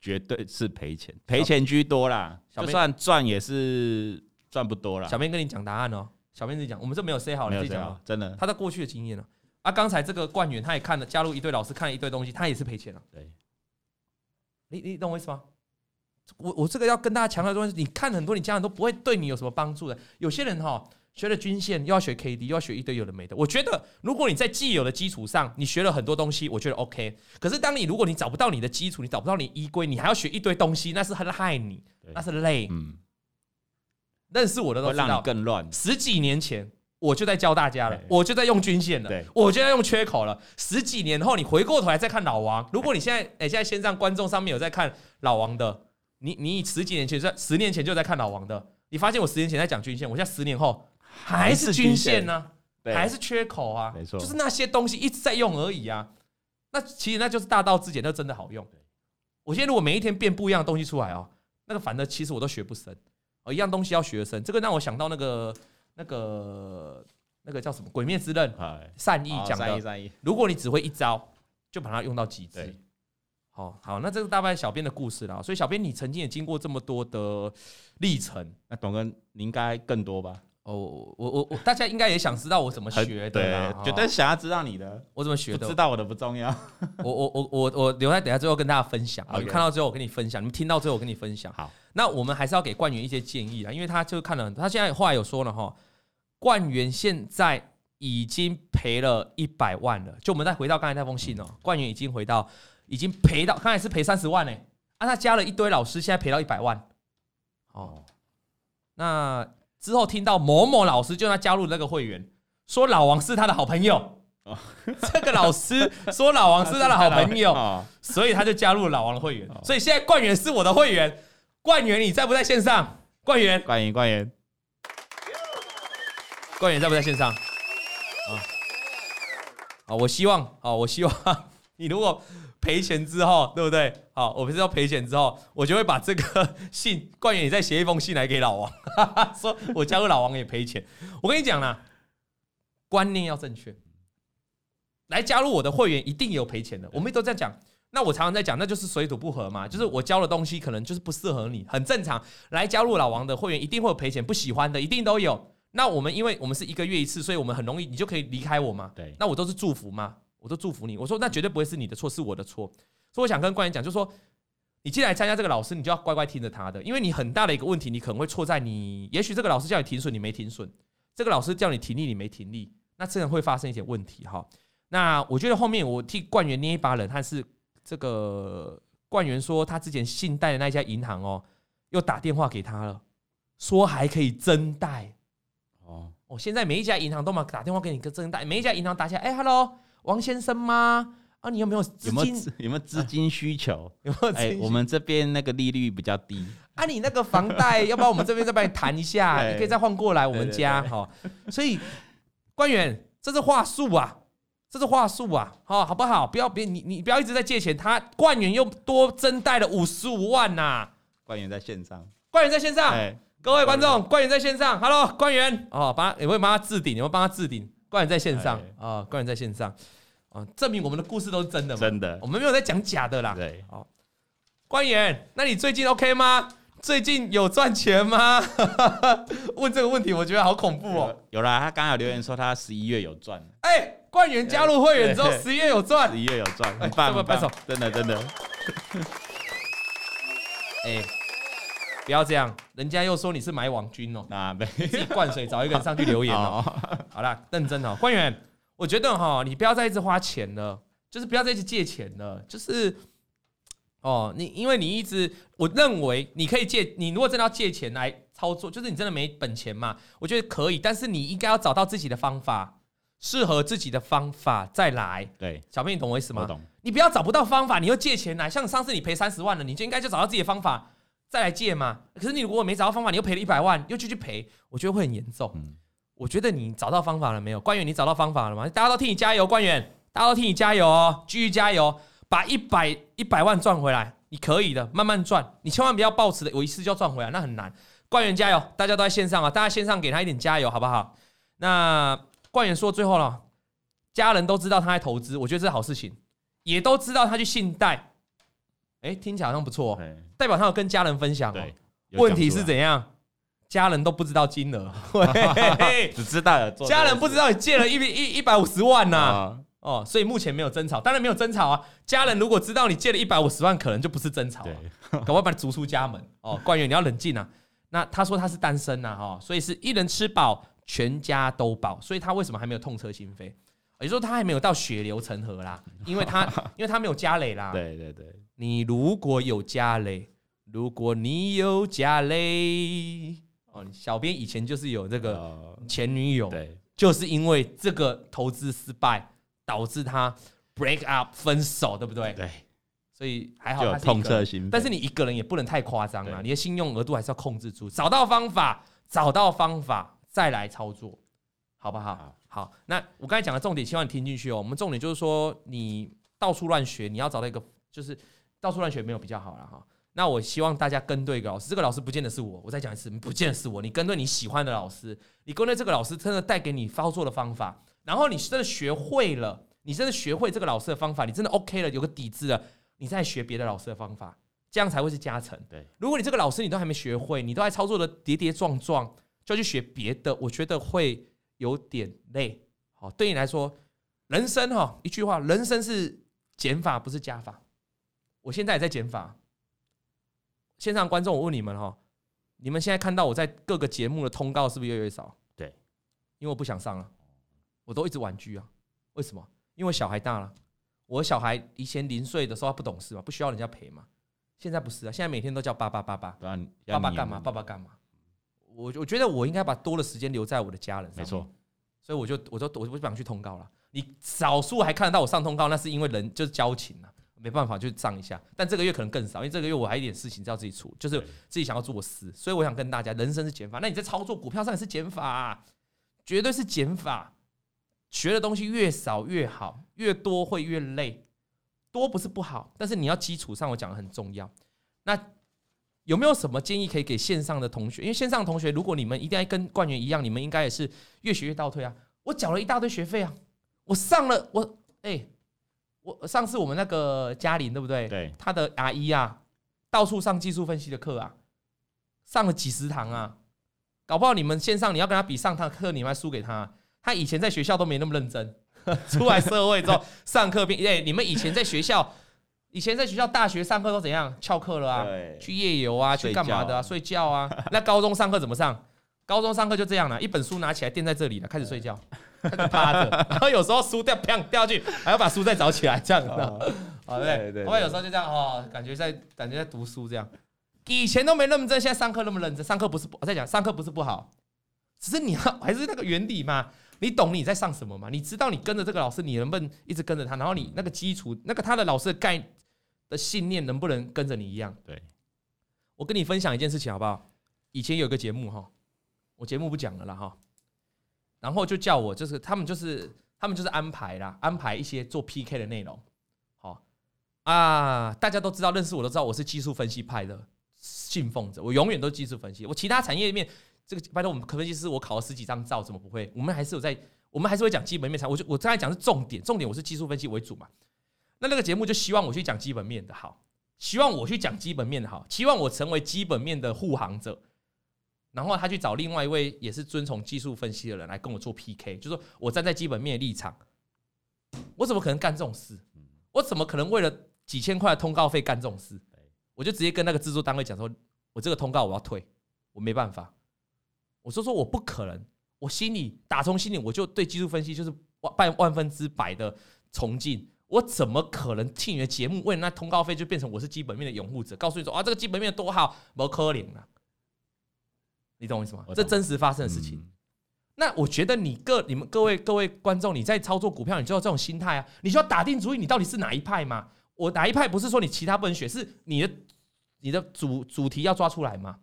绝对是赔钱，赔钱居多啦，就算赚也是赚不多啦。小编跟你讲答案哦，小编自己讲，我们这没有 say 好，你自己讲，真的，他在过去的经验呢。啊，刚才这个冠元他也看了，加入一堆老师看了一堆东西，他也是赔钱了。对，你你懂我意思吗？我我这个要跟大家强调的东西，你看很多你家人都不会对你有什么帮助的。有些人哈学了均线，又要学 K D，又要学一堆有的没的。我觉得如果你在既有的基础上，你学了很多东西，我觉得 OK。可是当你如果你找不到你的基础，你找不到你依归，你还要学一堆东西，那是很害你，那是累。嗯，认识我的都知道，让你更乱。十几年前我就在教大家了，我就在用均线了，我就在用缺口了。十几年后你回过头来再看老王，如果你现在哎现在线上观众上面有在看老王的。你你十几年前在十年前就在看老王的，你发现我十年前在讲均线，我现在十年后还是均线呢，还是缺口啊，没错，就是那些东西一直在用而已啊。那其实那就是大道至简，那真的好用。我现在如果每一天变不一样的东西出来哦，那个反正其实我都学不深哦，一样东西要学深，这个让我想到那个那个那个叫什么《鬼灭之刃》善意讲的，善意，如果你只会一招，就把它用到极致。好好，那这是大概小编的故事啦。所以小编，你曾经也经过这么多的历程，那董哥你应该更多吧？哦，我我我，大家应该也想知道我怎么学的，对，绝对想要知道你的，我怎么学的？知道我的不重要，(laughs) 我我我我我留在等下最后跟大家分享。你看到最后我跟你分享，你们听到最后我跟你分享。好，那我们还是要给冠元一些建议啊，因为他就看了，他现在话有说了哈，冠元现在已经赔了一百万了。就我们再回到刚才那封信哦，冠元已经回到。已经赔到，刚才是赔三十万呢，啊，他加了一堆老师，现在赔到一百万。哦，那之后听到某某老师就他加入那个会员，说老王是他的好朋友。哦，(laughs) 这个老师说老王是他的好朋友，所以他就加入了老王的会员。所以现在冠元是我的会员，冠元你在不在线上？冠元，冠元，冠元，冠元在不在线上？啊，好，我希望，好，我希望 (laughs) 你如果。赔钱之后，对不对？好，我不是要赔钱之后，我就会把这个信，冠元也再写一封信来给老王，(laughs) 说我加入老王也赔钱。我跟你讲啦，观念要正确。来加入我的会员一定有赔钱的，我们都这样讲。那我常常在讲，那就是水土不合嘛，就是我教的东西可能就是不适合你，很正常。来加入老王的会员一定会有赔钱，不喜欢的一定都有。那我们因为我们是一个月一次，所以我们很容易你就可以离开我嘛。对，那我都是祝福嘛。我都祝福你。我说那绝对不会是你的错，是我的错。所以我想跟冠元讲，就是说你既然来参加这个老师，你就要乖乖听着他的，因为你很大的一个问题，你可能会错在你，也许这个老师叫你停损，你没停损；这个老师叫你停利，你没停利，那这样会发生一些问题哈。那我觉得后面我替冠元捏一把冷汗，是这个冠元说他之前信贷的那家银行哦，又打电话给他了，说还可以增贷哦。我，现在每一家银行都嘛打电话给你个增贷，每一家银行打起来，哎，hello。王先生吗？啊，你有没有资金？有没有资金需求？(laughs) 有没有？哎，我们这边那个利率比较低。啊，你那个房贷，要不然我们这边再帮你谈一下，(laughs) 你可以再换过来我们家哈。所以，官员，这是话术啊，这是话术啊，好，好不好？不要别你你不要一直在借钱，他官员又多增贷了五十五万呐。官员在线上，官员在线上，各位观众，官员在线上，Hello，官员哦，帮他，有没有帮他置顶？有没有帮他置顶？冠元在线上啊，冠元在线上啊，证明我们的故事都是真的嘛？真的，我们没有在讲假的啦。对，好，官员，那你最近 OK 吗？最近有赚钱吗？(laughs) 问这个问题，我觉得好恐怖哦。有啦，他刚有留言说他十一月有赚。哎，冠元加入会员之后，十一月有赚，十一月有赚，很棒，很棒，真的真的。(laughs) 哎。不要这样，人家又说你是买网军哦，那没自己灌水，找一个人上去留言哦。(laughs) 好了，认真哦，冠元，我觉得哈，你不要再一直花钱了，就是不要再一直借钱了，就是哦，你因为你一直，我认为你可以借，你如果真的要借钱来操作，就是你真的没本钱嘛，我觉得可以，但是你应该要找到自己的方法，适合自己的方法再来。对，小妹，你懂我意思吗？我懂。你不要找不到方法，你又借钱来，像上次你赔三十万了，你就应该就找到自己的方法。再来借嘛？可是你如果没找到方法，你又赔了一百万，又继续赔，我觉得会很严重。嗯，我觉得你找到方法了没有？冠元，你找到方法了吗？大家都替你加油，冠元，大家都替你加油哦，继续加油，把一百一百万赚回来。你可以的，慢慢赚。你千万不要抱持的，我一次就要赚回来，那很难。冠元加油，大家都在线上啊，大家线上给他一点加油，好不好？那冠元说最后了，家人都知道他在投资，我觉得这是好事情，也都知道他去信贷，哎，听起来好像不错，代表他有跟家人分享哦。问题是怎样？家人都不知道金额，(laughs) 只知道家人不知道你借了一一一百五十万呐。哦，所以目前没有争吵，当然没有争吵啊。家人如果知道你借了一百五十万，可能就不是争吵了，赶快把你逐出家门。哦，官员你要冷静啊。那他说他是单身呐，哈，所以是一人吃饱，全家都饱。所以他为什么还没有痛彻心扉？也就是说他还没有到血流成河啦，因为他因为他没有家累啦。(laughs) 对对对，你如果有家累，如果你有家累，哦，小编以前就是有这个前女友，对，就是因为这个投资失败。导致他 break up 分手，对不对？对，所以还好他是一个人，但是你一个人也不能太夸张啊，你的信用额度还是要控制住，找到方法，找到方法再来操作，好不好？好，好，那我刚才讲的重点，希望你听进去哦。我们重点就是说，你到处乱学，你要找到一个，就是到处乱学没有比较好了哈。那我希望大家跟对一个老师，这个老师不见得是我，我再讲一次，不见得是我，你跟对你喜欢的老师，你跟对这个老师真的带给你操作的方法。然后你真的学会了，你真的学会这个老师的方法，你真的 OK 了，有个底子了，你再学别的老师的方法，这样才会是加成。对，如果你这个老师你都还没学会，你都还操作的跌跌撞撞，就要去学别的，我觉得会有点累。好，对你来说，人生哈，一句话，人生是减法，不是加法。我现在也在减法。线上观众，我问你们哈，你们现在看到我在各个节目的通告是不是越来越少？对，因为我不想上了。我都一直婉拒啊，为什么？因为小孩大了，我小孩以前零岁的时候他不懂事嘛，不需要人家陪嘛。现在不是啊，现在每天都叫爸爸爸爸，爸爸干嘛？爸爸干嘛？我我觉得我应该把多的时间留在我的家人上面。没错，所以我就我就我就不想去通告了。你少数还看得到我上通告，那是因为人就是交情啊，没办法就上一下。但这个月可能更少，因为这个月我还有一点事情要自己处，就是自己想要做事，所以我想跟大家，人生是减法。那你在操作股票上也是减法，绝对是减法。学的东西越少越好，越多会越累。多不是不好，但是你要基础上，我讲的很重要。那有没有什么建议可以给线上的同学？因为线上同学，如果你们一定要跟冠元一样，你们应该也是越学越倒退啊。我缴了一大堆学费啊，我上了我哎、欸，我上次我们那个嘉玲对不对？对，他的阿姨啊，到处上技术分析的课啊，上了几十堂啊，搞不好你们线上你要跟他比上堂课，你们还输给他。他以前在学校都没那么认真，(laughs) 出来社会之后上课变哎，你们以前在学校，以前在学校大学上课都怎样翘课了啊？去夜游啊？去干嘛的啊？睡觉啊？那高中上课怎么上？高中上课就这样了，一本书拿起来垫在这里了，开始睡觉，开始趴着，(laughs) 然后有时候书掉啪掉下去，还要把书再找起来，这样子，好对对。我有时候就这样哦，感觉在感觉在读书这样，以前都没那么认真，现在上课那么认真。上课不是不我在讲，上课不是不好，只是你要还是那个原理嘛。你懂你在上什么嘛？你知道你跟着这个老师，你能不能一直跟着他？然后你那个基础，那个他的老师的概的信念，能不能跟着你一样？对，我跟你分享一件事情好不好？以前有个节目哈，我节目不讲了啦哈，然后就叫我就是他们就是他们就是安排啦，安排一些做 PK 的内容。好啊，大家都知道认识我都知道我是技术分析派的信奉者，我永远都技术分析，我其他产业面。这个拜托我们可分析师，我考了十几张照，怎么不会？我们还是有在，我们还是会讲基本面才。我就我刚才讲是重点，重点我是技术分析为主嘛。那那个节目就希望我去讲基本面的好，希望我去讲基本面的好，希望我成为基本面的护航者。然后他去找另外一位也是遵从技术分析的人来跟我做 PK，就说我站在基本面的立场，我怎么可能干这种事？我怎么可能为了几千块的通告费干这种事？我就直接跟那个制作单位讲说，我这个通告我要退，我没办法。我说说我不可能，我心里打从心里我就对技术分析就是万万万分之百的崇敬，我怎么可能替你的节目为了那通告费就变成我是基本面的拥护者？告诉你说啊，这个基本面多好，不可能了，你懂我意思吗？这真实发生的事情。那我觉得你各你们各位各位观众，你在操作股票，你就要这种心态啊，你就要打定主意，你到底是哪一派嘛？我哪一派不是说你其他不能选，是你的你的主主题要抓出来嘛？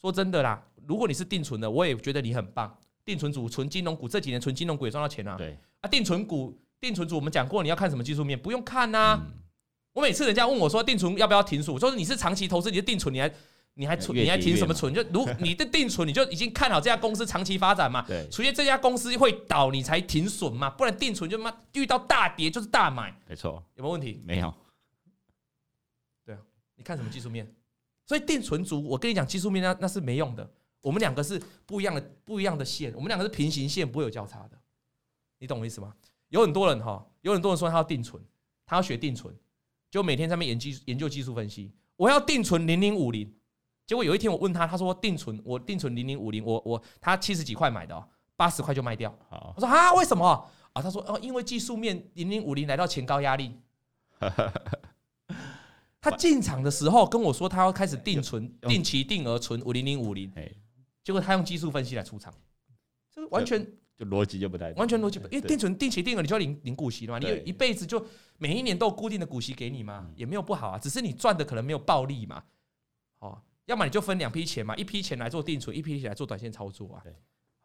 说真的啦。如果你是定存的，我也觉得你很棒。定存组、存金融股，这几年存金融股也赚到钱啊。对啊，定存股、定存组，我们讲过，你要看什么技术面？不用看呐、啊。我每次人家问我说定存要不要停损，我说你是长期投资，你就定存，你还你还存，你还停什么存？就如你的定存，你就已经看好这家公司长期发展嘛。对，除非这家公司会倒，你才停损嘛，不然定存就妈遇到大跌就是大买。没错，有没有问题？没有。对啊，你看什么技术面？所以定存族，我跟你讲，技术面那那是没用的。我们两个是不一样的，不一样的线，我们两个是平行线，不会有交叉的。你懂我意思吗？有很多人哈，有很多人说他要定存，他要学定存，就每天在那边研究研究技术分析。我要定存零零五零，结果有一天我问他，他说定存我定存零零五零，我我他七十几块买的哦，八十块就卖掉。我说啊，为什么啊？他说哦，因为技术面零零五零来到前高压力。(laughs) 他进场的时候跟我说他要开始定存，定期定额存五零零五零，结果他用技术分析来出场，这个完全。就逻辑就不太完全逻辑不，因为定存定期定额，你就要领领股息的嘛，你有一辈子就每一年都有固定的股息给你嘛，也没有不好啊，只是你赚的可能没有暴利嘛，哦，要么你就分两批钱嘛，一批钱来做定存，一批钱来做短线操作啊，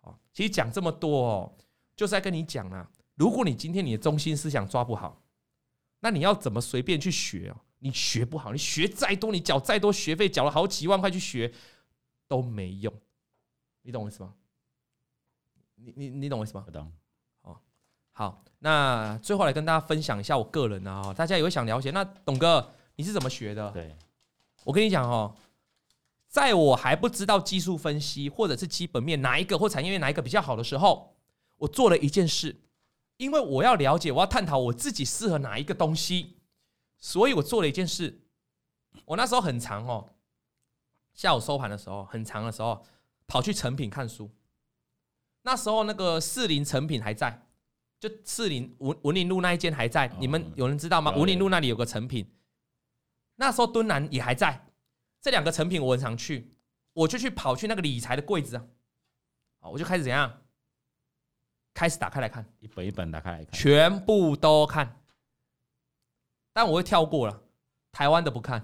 哦，其实讲这么多哦，就是在跟你讲啊，如果你今天你的中心思想抓不好，那你要怎么随便去学哦？你学不好，你学再多，你缴再多学费，缴了好几万块去学都没用，你懂我意思吗？你你你懂我意思吗？不懂。哦，好，那最后来跟大家分享一下我个人啊，大家也会想了解。那董哥，你是怎么学的？对，我跟你讲哦，在我还不知道技术分析或者是基本面哪一个或产业链哪一个比较好的时候，我做了一件事，因为我要了解，我要探讨我自己适合哪一个东西，所以我做了一件事。我那时候很长哦，下午收盘的时候很长的时候，跑去成品看书。那时候那个四林成品还在，就四林文文林路那一间还在，你们有人知道吗？文林路那里有个成品，那时候敦南也还在，这两个成品我很常去，我就去跑去那个理财的柜子啊，我就开始怎样，开始打开来看，一本一本打开来看，全部都看，但我会跳过了，台湾的不看，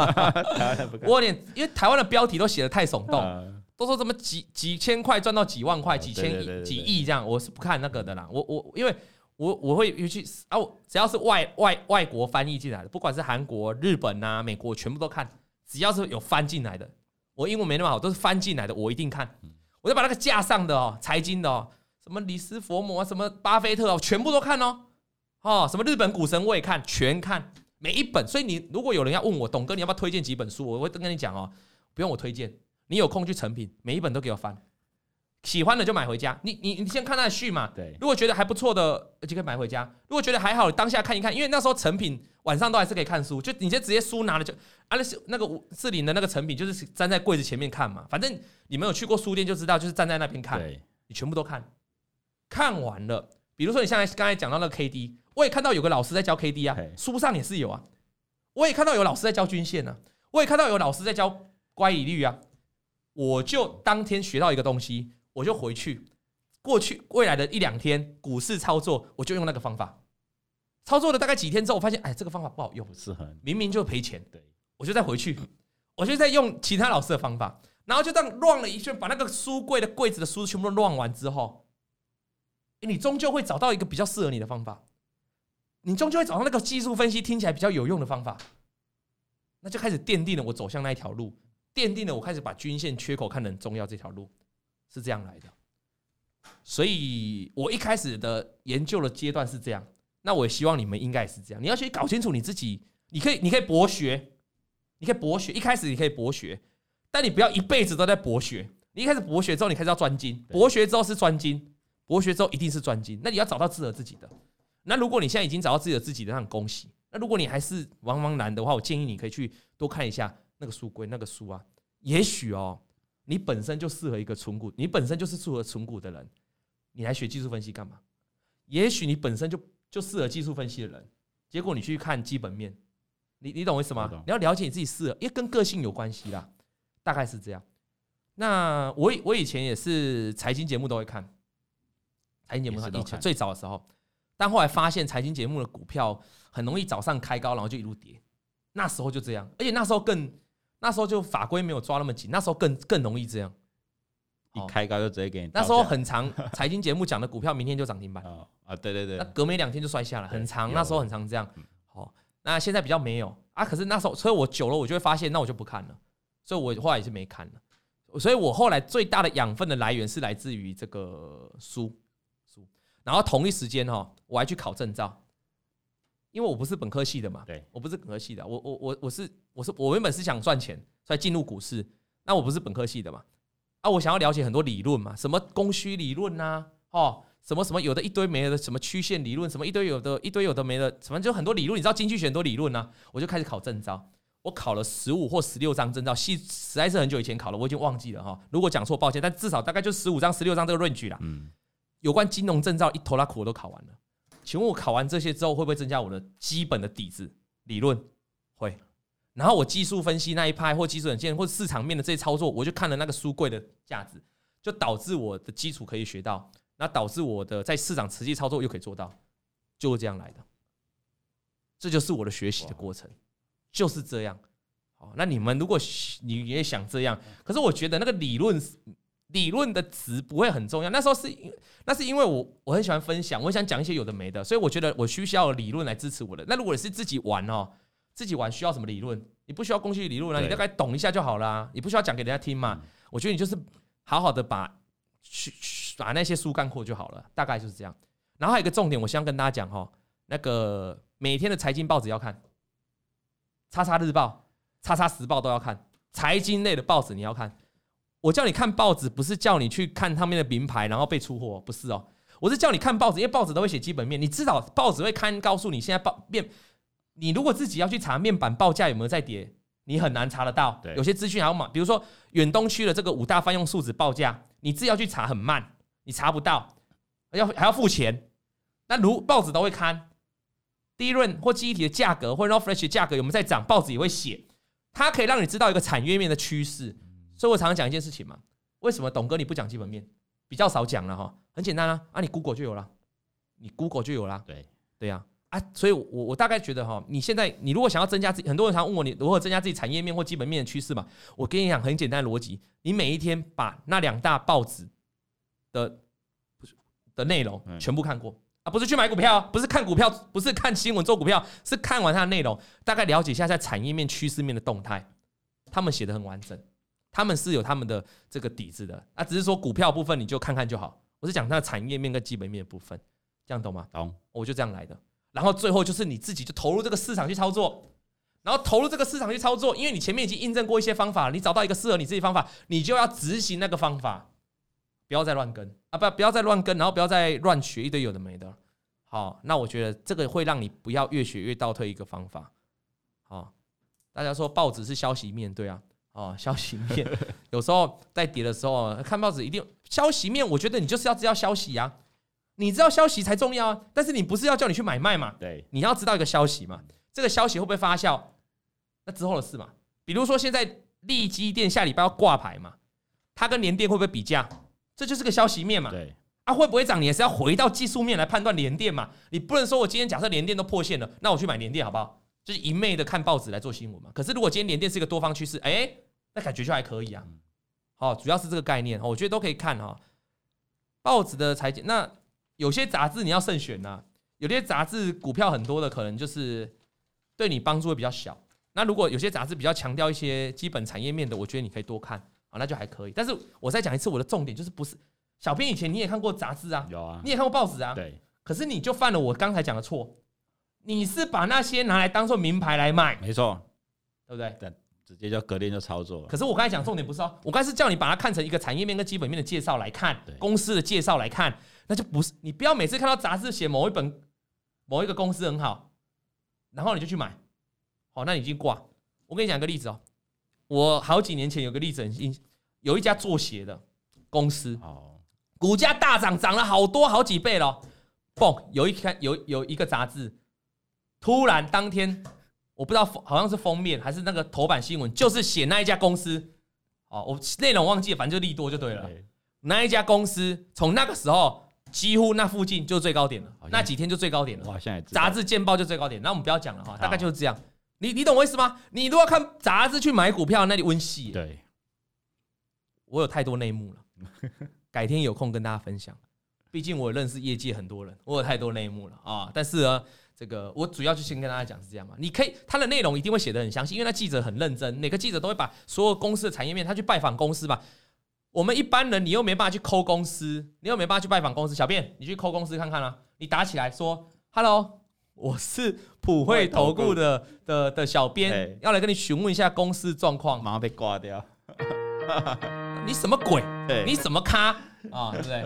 (laughs) 我有点因为台湾的标题都写的太耸动。都说什么几几千块赚到几万块，几千亿、几亿这样，我是不看那个的啦。我我因为我我会去啊，只要是外外外国翻译进来的，不管是韩国、日本啊、美国，全部都看。只要是有翻进来的，我英文没那么好，都是翻进来的，我一定看。我就把那个架上的哦，财经的哦，什么李斯佛摩啊，什么巴菲特哦，全部都看哦。哦，什么日本股神我也看，全看每一本。所以你如果有人要问我，董哥你要不要推荐几本书，我会跟你讲哦，不用我推荐。你有空去成品，每一本都给我翻，喜欢的就买回家。你你你先看他的序嘛。对。如果觉得还不错的，就可以买回家。如果觉得还好，当下看一看，因为那时候成品晚上都还是可以看书，就你就直接书拿了就，啊那是那个四零的那个成品，就是站在柜子前面看嘛。反正你们有去过书店就知道，就是站在那边看。对。你全部都看，看完了。比如说你像刚才讲到那个 KD，我也看到有个老师在教 KD 啊，书上也是有啊。我也看到有老师在教均线啊，我也看到有老师在教乖离率啊。我就当天学到一个东西，我就回去，过去未来的一两天股市操作，我就用那个方法，操作了大概几天之后，我发现，哎，这个方法不好用，不适合，明明就赔钱，对，我就再回去，我就再用其他老师的方法，然后就这样乱了一圈，把那个书柜的柜子的书全部都乱完之后，你终究会找到一个比较适合你的方法，你终究会找到那个技术分析听起来比较有用的方法，那就开始奠定了我走向那一条路。奠定了我开始把均线缺口看得很重要，这条路是这样来的，所以我一开始的研究的阶段是这样。那我也希望你们应该也是这样。你要去搞清楚你自己，你可以，你可以博学，你可以博学。一开始你可以博学，但你不要一辈子都在博学。你一开始博学之后，你开始要专精。博学之后是专精，博学之后一定是专精。那你要找到适合自己的。那如果你现在已经找到自己的自己的，那很恭喜。那如果你还是茫茫然的话，我建议你可以去多看一下。那个书柜那个书啊，也许哦，你本身就适合一个存股，你本身就是适合存股的人，你来学技术分析干嘛？也许你本身就就适合技术分析的人，结果你去看基本面，你你懂我意思吗？你要了解你自己适合，因为跟个性有关系啦，大概是这样。那我我以前也是财经节目都会看，财经节目以前最早的时候，但后来发现财经节目的股票很容易早上开高，然后就一路跌，那时候就这样，而且那时候更。那时候就法规没有抓那么紧，那时候更更容易这样，一开高就直接给你。那时候很长，财经节目讲的股票明天就涨停板啊，对对对，那隔没两天就摔下来，很长，那时候很长这样。好，那现在比较没有啊。可是那时候，所以我久了，我就会发现，那我就不看了。所以我后来也是没看了。所以我后来最大的养分的来源是来自于这个书书。然后同一时间哈，我还去考证照，因为我不是本科系的嘛。对，我不是本科系的，我我我我是我是我原本是想赚钱，所以进入股市。那我不是本科系的嘛？啊，我想要了解很多理论嘛，什么供需理论呐，哦。什么什么有的一堆没的，什么曲线理论，什么一堆有的一堆有的没的，什么就很多理论。你知道经济学很多理论呢、啊，我就开始考证照。我考了十五或十六张证照，系实在是很久以前考了，我已经忘记了哈。如果讲错，抱歉，但至少大概就十五张、十六张这个 range 啦。嗯，有关金融证照一头拉苦我都考完了。请问我考完这些之后，会不会增加我的基本的底子？理论会。然后我技术分析那一派，或技术软件，或市场面的这些操作，我就看了那个书柜的价值，就导致我的基础可以学到。那导致我的在市场实际操作又可以做到，就是这样来的，这就是我的学习的过程，就是这样。好，那你们如果你也想这样，可是我觉得那个理论理论的词不会很重要。那时候是因那是因为我我很喜欢分享，我想讲一些有的没的，所以我觉得我需要理论来支持我的。那如果你是自己玩哦，自己玩需要什么理论？你不需要工具理论啊，你大概懂一下就好了，你不需要讲给人家听嘛。我觉得你就是好好的把去。把那些书干过就好了，大概就是这样。然后还有一个重点，我希望跟大家讲哈，那个每天的财经报纸要看，叉叉日报、叉叉时报都要看，财经类的报纸你要看。我叫你看报纸，不是叫你去看他们的名牌，然后被出货，不是哦。我是叫你看报纸，因为报纸都会写基本面，你至少报纸会刊，告诉你现在报面。你如果自己要去查面板报价有没有在跌，你很难查得到。有些资讯还要买，比如说远东区的这个五大泛用树脂报价，你自己要去查很慢。你查不到，要还要付钱。那如报纸都会看，低润或记忆体的价格或者 flash 的价格有没有在涨，报纸也会写，它可以让你知道一个产业面的趋势。所以我常常讲一件事情嘛，为什么董哥你不讲基本面？比较少讲了哈，很简单啊，啊你 Google 就有了，你 Google 就有了。对对呀，啊，所以我我大概觉得哈，你现在你如果想要增加自己，很多人常问我你如何增加自己产业面或基本面的趋势嘛，我跟你讲很简单的逻辑，你每一天把那两大报纸。的的内容全部看过啊，不是去买股票，不是看股票，不是看新闻做股票，是看完它的内容，大概了解一下在产业面、趋势面的动态。他们写的很完整，他们是有他们的这个底子的啊，只是说股票部分你就看看就好。我是讲它的产业面跟基本面的部分，这样懂吗？懂，我就这样来的。然后最后就是你自己就投入这个市场去操作，然后投入这个市场去操作，因为你前面已经印证过一些方法，你找到一个适合你自己方法，你就要执行那个方法。不要再乱跟啊！不，不要再乱跟，然后不要再乱学一堆有的没的。好，那我觉得这个会让你不要越学越倒退一个方法。好，大家说报纸是消息面对啊，哦，消息面有时候在跌的时候看报纸一定消息面，我觉得你就是要知道消息呀，你知道消息才重要啊。但是你不是要叫你去买卖嘛？对，你要知道一个消息嘛，这个消息会不会发酵？那之后的事嘛。比如说现在力积电下礼拜要挂牌嘛，它跟联电会不会比价？这就是个消息面嘛，对啊，会不会涨？你也是要回到技术面来判断联电嘛。你不能说我今天假设联电都破线了，那我去买联电好不好？就是一昧的看报纸来做新闻嘛。可是如果今天联电是一个多方趋势，哎，那感觉就还可以啊。好，主要是这个概念，我觉得都可以看哈。报纸的裁剪，那有些杂志你要慎选呐。有些杂志股票很多的，可能就是对你帮助会比较小。那如果有些杂志比较强调一些基本产业面的，我觉得你可以多看啊。那就还可以，但是我再讲一次，我的重点就是不是小编以前你也看过杂志啊，有啊，你也看过报纸啊，对。可是你就犯了我刚才讲的错，你是把那些拿来当做名牌来卖，没错，对不对？对，直接就隔天就操作了。可是我刚才讲重点不是哦，我刚才是叫你把它看成一个产业面跟基本面的介绍来看，公司的介绍来看，那就不是你不要每次看到杂志写某一本某一个公司很好，然后你就去买，好，那你已经挂。我跟你讲一个例子哦。我好几年前有个例子很印，有一家做鞋的公司，哦股价大涨，涨了好多好几倍了。嘣，有一看有有一个杂志，突然当天我不知道好像是封面还是那个头版新闻，就是写那一家公司。哦，我内容忘记了，反正就利多就对了。那一家公司从那个时候几乎那附近就最高点了，那几天就最高点了。哇，现在杂志见报就最高点，那我们不要讲了哈，大概就是这样。你你懂我意思吗？你如果看杂志去买股票，那你温戏。对，我有太多内幕了，(laughs) 改天有空跟大家分享。毕竟我认识业界很多人，我有太多内幕了啊。但是呢，这个我主要就先跟大家讲是这样嘛。你可以，它的内容一定会写的很详细，因为那记者很认真，每个记者都会把所有公司的产业面，他去拜访公司吧。我们一般人，你又没办法去抠公司，你又没办法去拜访公司。小便，你去抠公司看看啊。你打起来说：“Hello，我是普惠投顾的的的小编，要来跟你询问一下公司状况。”马上被挂掉。你什么鬼？(laughs) 你什么咖啊？对不对？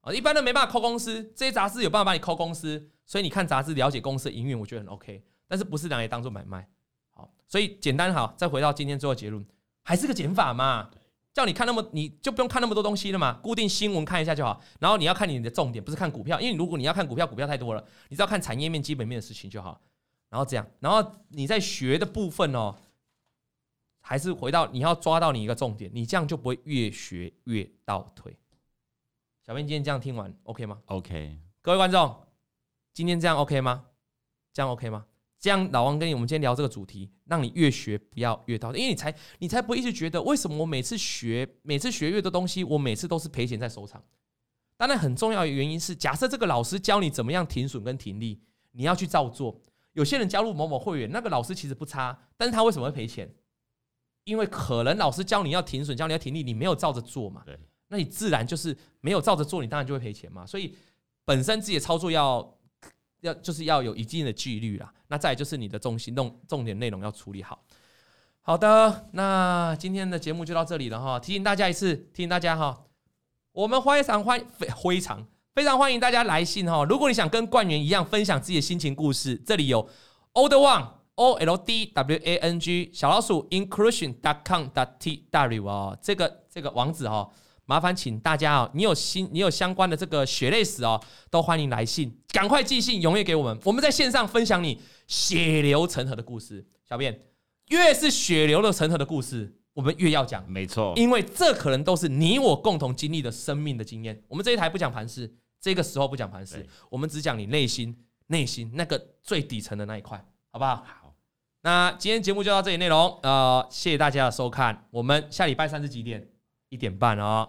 啊，一般人没办法抠公司，这些杂志有办法帮你抠公司，所以你看杂志了解公司的营运，我觉得很 OK。但是不是拿来当做买卖？好，所以简单好，再回到今天最后结论，还是个减法嘛。叫你看那么，你就不用看那么多东西了嘛，固定新闻看一下就好。然后你要看你的重点，不是看股票，因为如果你要看股票，股票太多了，你只要看产业面、基本面的事情就好。然后这样，然后你在学的部分哦，还是回到你要抓到你一个重点，你这样就不会越学越倒退。小编今天这样听完，OK 吗？OK。各位观众，今天这样 OK 吗？这样 OK 吗？这样老王跟你我们今天聊这个主题，让你越学不要越到，因为你才你才不会一直觉得为什么我每次学每次学越多东西，我每次都是赔钱在收场。当然很重要的原因是，假设这个老师教你怎么样停损跟停利，你要去照做。有些人加入某某会员，那个老师其实不差，但是他为什么会赔钱？因为可能老师教你要停损，教你要停利，你没有照着做嘛。对，那你自然就是没有照着做，你当然就会赔钱嘛。所以本身自己的操作要。要就是要有一定的纪律啦，那再就是你的重心重重点内容要处理好。好的，那今天的节目就到这里了哈，提醒大家一次，提醒大家哈，我们非常欢非非常非常欢迎大家来信哈，如果你想跟冠元一样分享自己的心情故事，这里有 old one o l d w a n g 小老鼠 inclusion dot com dot t w 哦，这个这个网址哈。麻烦请大家哦，你有新你有相关的这个血泪史哦，都欢迎来信，赶快寄信踊跃给我们。我们在线上分享你血流成河的故事。小便越是血流的成河的故事，我们越要讲。没错，因为这可能都是你我共同经历的生命的经验。我们这一台不讲盘势，这个时候不讲盘势，我们只讲你内心内心那个最底层的那一块，好不好？好。那今天节目就到这里内容，呃，谢谢大家的收看。我们下礼拜三是几点？一点半哦。